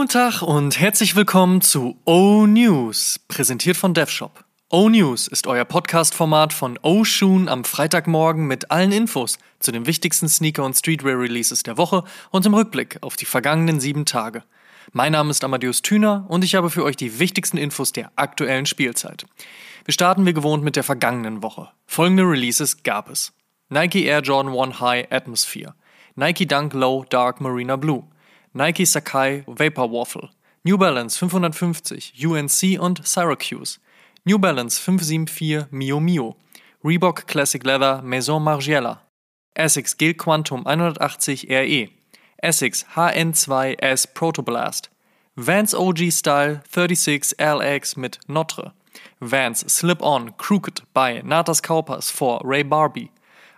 Guten Tag und herzlich willkommen zu O News, präsentiert von DevShop. O News ist euer Podcast-Format von O Shoon am Freitagmorgen mit allen Infos zu den wichtigsten Sneaker- und Streetwear-Releases der Woche und im Rückblick auf die vergangenen sieben Tage. Mein Name ist Amadeus Thüner und ich habe für euch die wichtigsten Infos der aktuellen Spielzeit. Wir starten wie gewohnt mit der vergangenen Woche. Folgende Releases gab es. Nike Air Jordan 1 High Atmosphere, Nike Dunk Low Dark Marina Blue, Nike Sakai Vapor Waffle, New Balance 550, UNC und Syracuse, New Balance 574 Mio Mio, Reebok Classic Leather Maison Margiela, Essex Gel Quantum 180 RE, Essex HN2S Protoblast, Vans OG Style 36 LX mit Notre, Vans Slip-On Crooked by Natas Kaupers for Ray Barbie,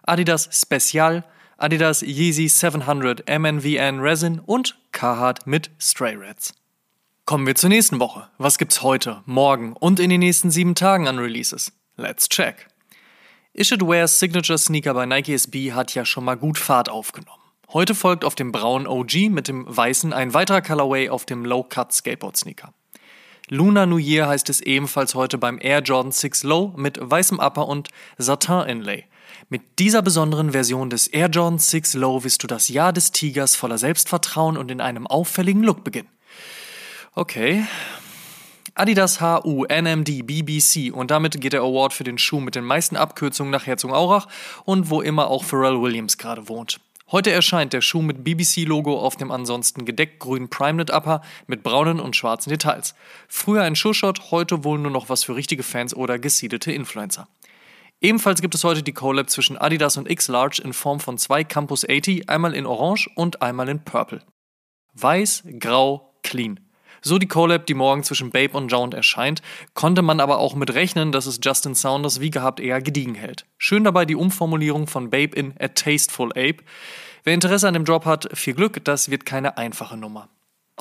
Adidas Special Adidas Yeezy 700 MNVN Resin und Carhartt mit Stray Rats. Kommen wir zur nächsten Woche. Was gibt's heute, morgen und in den nächsten sieben Tagen an Releases? Let's check. Ishid Ware's Signature Sneaker bei Nike SB hat ja schon mal gut Fahrt aufgenommen. Heute folgt auf dem braunen OG mit dem weißen ein weiterer Colorway auf dem Low Cut Skateboard Sneaker. Luna New Year heißt es ebenfalls heute beim Air Jordan 6 Low mit weißem Upper und Satin Inlay. Mit dieser besonderen Version des Air Jordan 6 Low wirst du das Jahr des Tigers voller Selbstvertrauen und in einem auffälligen Look beginnen. Okay. Adidas HU NMD BBC und damit geht der Award für den Schuh mit den meisten Abkürzungen nach Herzogenaurach und wo immer auch Pharrell Williams gerade wohnt. Heute erscheint der Schuh mit BBC-Logo auf dem ansonsten gedeckt grünen Primeknit Upper mit braunen und schwarzen Details. Früher ein Schuhshot, heute wohl nur noch was für richtige Fans oder gesiedelte Influencer. Ebenfalls gibt es heute die Collab zwischen Adidas und X-Large in Form von zwei Campus 80, einmal in Orange und einmal in Purple. Weiß, grau, clean. So die Collab, die morgen zwischen Babe und Jound erscheint, konnte man aber auch mit rechnen, dass es Justin Saunders wie gehabt eher gediegen hält. Schön dabei die Umformulierung von Babe in A Tasteful Ape. Wer Interesse an dem Job hat, viel Glück, das wird keine einfache Nummer.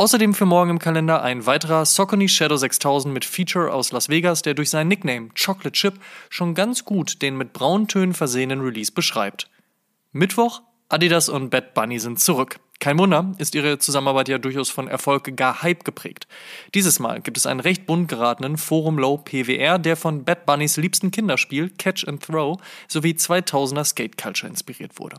Außerdem für morgen im Kalender ein weiterer Saucony Shadow 6000 mit Feature aus Las Vegas, der durch seinen Nickname Chocolate Chip schon ganz gut den mit braunen Tönen versehenen Release beschreibt. Mittwoch, Adidas und Bad Bunny sind zurück. Kein Wunder, ist ihre Zusammenarbeit ja durchaus von Erfolg, gar Hype geprägt. Dieses Mal gibt es einen recht bunt geratenen Forum Low PWR, der von Bad Bunnys liebsten Kinderspiel Catch and Throw sowie 2000er Skate Culture inspiriert wurde.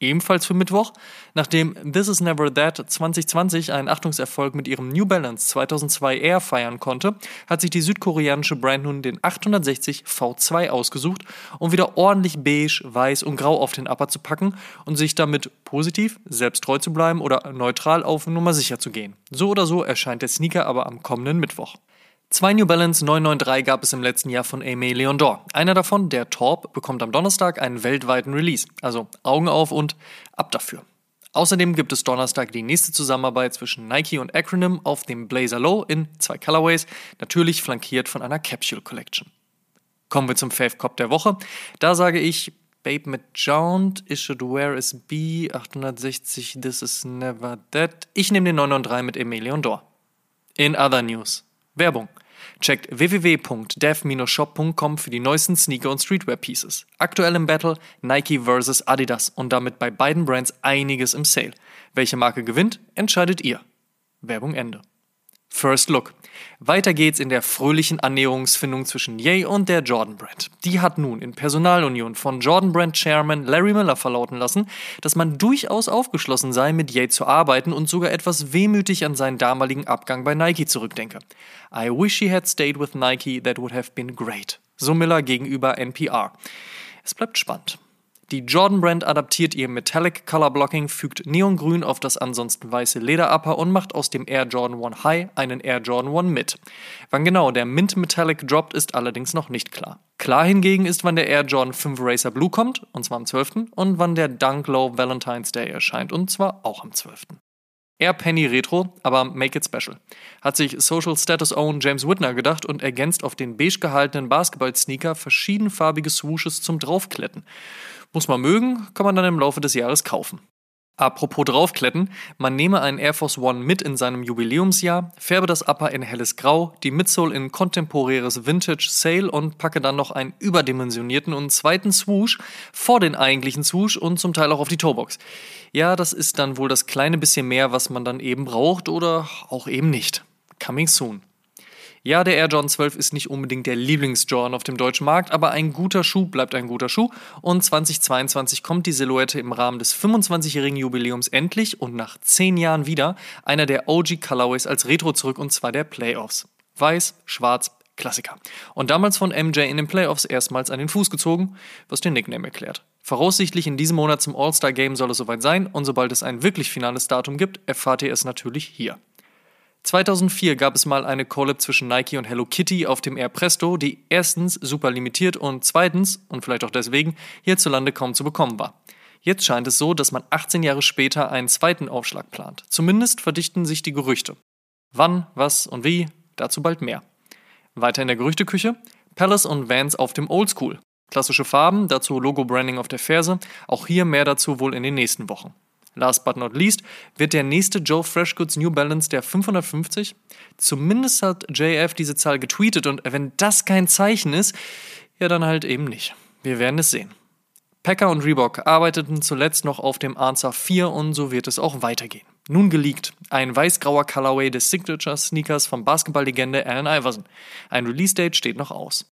Ebenfalls für Mittwoch, nachdem This Is Never That 2020 einen Achtungserfolg mit ihrem New Balance 2002 Air feiern konnte, hat sich die südkoreanische Brand nun den 860 V2 ausgesucht, um wieder ordentlich beige, weiß und grau auf den Upper zu packen und sich damit positiv, selbsttreu zu bleiben oder neutral auf Nummer sicher zu gehen. So oder so erscheint der Sneaker aber am kommenden Mittwoch. Zwei New Balance 993 gab es im letzten Jahr von Aimé Leon Dor. Einer davon, der Torp, bekommt am Donnerstag einen weltweiten Release. Also Augen auf und ab dafür. Außerdem gibt es Donnerstag die nächste Zusammenarbeit zwischen Nike und Acronym auf dem Blazer Low in zwei Colorways, natürlich flankiert von einer Capsule Collection. Kommen wir zum Fave Cop der Woche. Da sage ich Babe mit Jound, Issued Where is B, 860 This is Never That. Ich nehme den 993 mit Emilion Dor. In other news. Werbung. Checkt www.dev-shop.com für die neuesten Sneaker und Streetwear-Pieces. Aktuell im Battle Nike vs. Adidas und damit bei beiden Brands einiges im Sale. Welche Marke gewinnt, entscheidet ihr. Werbung Ende. First Look. Weiter geht's in der fröhlichen Annäherungsfindung zwischen Ye und der Jordan Brand. Die hat nun in Personalunion von Jordan Brand Chairman Larry Miller verlauten lassen, dass man durchaus aufgeschlossen sei, mit Ye zu arbeiten und sogar etwas wehmütig an seinen damaligen Abgang bei Nike zurückdenke. I wish he had stayed with Nike, that would have been great. So Miller gegenüber NPR. Es bleibt spannend. Die Jordan Brand adaptiert ihr Metallic Color Blocking, fügt Neongrün auf das ansonsten weiße Lederupper und macht aus dem Air Jordan 1 High einen Air Jordan 1 Mid. Wann genau der Mint Metallic droppt, ist allerdings noch nicht klar. Klar hingegen ist, wann der Air Jordan 5 Racer Blue kommt, und zwar am 12. und wann der Dunk Low Valentine's Day erscheint, und zwar auch am 12. Eher Penny Retro, aber make it special. Hat sich Social Status Own James Whitner gedacht und ergänzt auf den beige gehaltenen Basketball-Sneaker verschiedenfarbige Swooshes zum Draufkletten. Muss man mögen, kann man dann im Laufe des Jahres kaufen. Apropos draufkletten, man nehme einen Air Force One mit in seinem Jubiläumsjahr, färbe das Upper in helles Grau, die Midsole in kontemporäres Vintage Sail und packe dann noch einen überdimensionierten und zweiten Swoosh vor den eigentlichen Swoosh und zum Teil auch auf die Toebox. Ja, das ist dann wohl das kleine bisschen mehr, was man dann eben braucht oder auch eben nicht. Coming soon. Ja, der Air Jordan 12 ist nicht unbedingt der Lieblings-Jordan auf dem deutschen Markt, aber ein guter Schuh bleibt ein guter Schuh und 2022 kommt die Silhouette im Rahmen des 25-jährigen Jubiläums endlich und nach 10 Jahren wieder einer der OG Colorways als Retro zurück und zwar der Playoffs. Weiß, schwarz, Klassiker. Und damals von MJ in den Playoffs erstmals an den Fuß gezogen, was den Nickname erklärt. Voraussichtlich in diesem Monat zum All-Star Game soll es soweit sein und sobald es ein wirklich finales Datum gibt, erfahrt ihr es natürlich hier. 2004 gab es mal eine Collab zwischen Nike und Hello Kitty auf dem Air Presto, die erstens super limitiert und zweitens, und vielleicht auch deswegen, hierzulande kaum zu bekommen war. Jetzt scheint es so, dass man 18 Jahre später einen zweiten Aufschlag plant. Zumindest verdichten sich die Gerüchte. Wann, was und wie, dazu bald mehr. Weiter in der Gerüchteküche, Palace und Vans auf dem Oldschool. Klassische Farben, dazu Logo-Branding auf der Ferse, auch hier mehr dazu wohl in den nächsten Wochen. Last but not least wird der nächste Joe Freshgoods New Balance der 550. Zumindest hat JF diese Zahl getweetet und wenn das kein Zeichen ist, ja dann halt eben nicht. Wir werden es sehen. Packer und Reebok arbeiteten zuletzt noch auf dem Answer 4 und so wird es auch weitergehen. Nun geleakt, ein weiß-grauer Colorway des Signature-Sneakers von Basketballlegende Allen Iverson. Ein Release-Date steht noch aus.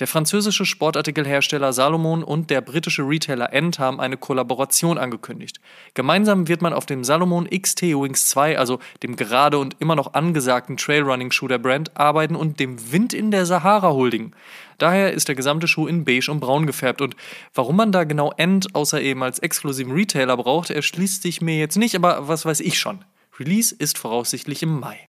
Der französische Sportartikelhersteller Salomon und der britische Retailer End haben eine Kollaboration angekündigt. Gemeinsam wird man auf dem Salomon XT Wings 2, also dem gerade und immer noch angesagten Trailrunning-Schuh der Brand, arbeiten und dem Wind in der Sahara huldigen. Daher ist der gesamte Schuh in beige und braun gefärbt und warum man da genau End außer eben als exklusiven Retailer braucht, erschließt sich mir jetzt nicht, aber was weiß ich schon. Release ist voraussichtlich im Mai.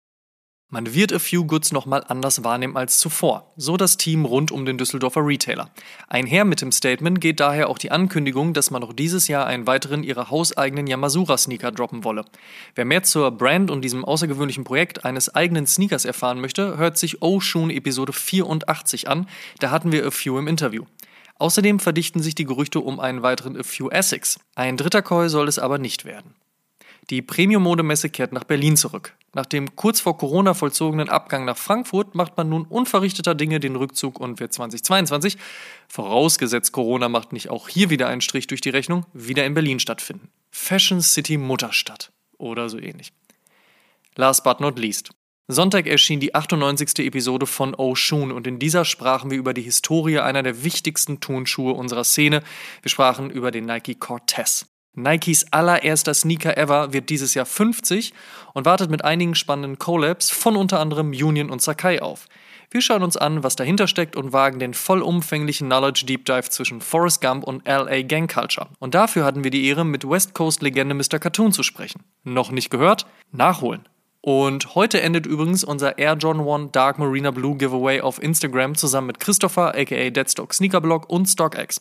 Man wird A Few Goods nochmal anders wahrnehmen als zuvor, so das Team rund um den Düsseldorfer Retailer. Einher mit dem Statement geht daher auch die Ankündigung, dass man noch dieses Jahr einen weiteren ihrer hauseigenen Yamasura-Sneaker droppen wolle. Wer mehr zur Brand und diesem außergewöhnlichen Projekt eines eigenen Sneakers erfahren möchte, hört sich Oshun Episode 84 an, da hatten wir A Few im Interview. Außerdem verdichten sich die Gerüchte um einen weiteren A Few Essex. Ein dritter Koi soll es aber nicht werden. Die Premium-Modemesse kehrt nach Berlin zurück. Nach dem kurz vor Corona vollzogenen Abgang nach Frankfurt macht man nun unverrichteter Dinge den Rückzug und wird 2022, vorausgesetzt Corona macht nicht auch hier wieder einen Strich durch die Rechnung, wieder in Berlin stattfinden. Fashion City Mutterstadt oder so ähnlich. Last but not least. Sonntag erschien die 98. Episode von Oshun und in dieser sprachen wir über die Historie einer der wichtigsten Turnschuhe unserer Szene. Wir sprachen über den Nike Cortez. Nikes allererster Sneaker ever wird dieses Jahr 50 und wartet mit einigen spannenden Collabs von unter anderem Union und Sakai auf. Wir schauen uns an, was dahinter steckt und wagen den vollumfänglichen Knowledge Deep Dive zwischen Forrest Gump und LA Gang Culture. Und dafür hatten wir die Ehre, mit West Coast Legende Mr. Cartoon zu sprechen. Noch nicht gehört? Nachholen. Und heute endet übrigens unser Air John 1 Dark Marina Blue Giveaway auf Instagram zusammen mit Christopher, aka Deadstock Sneakerblog und StockX.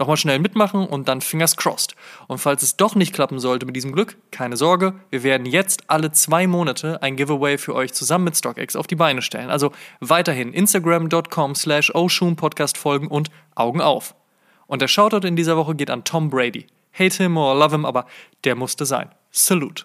Nochmal schnell mitmachen und dann Fingers crossed. Und falls es doch nicht klappen sollte mit diesem Glück, keine Sorge, wir werden jetzt alle zwei Monate ein Giveaway für euch zusammen mit StockX auf die Beine stellen. Also weiterhin Instagram.com slash Podcast folgen und Augen auf. Und der Shoutout in dieser Woche geht an Tom Brady. Hate him or love him, aber der musste sein. Salute.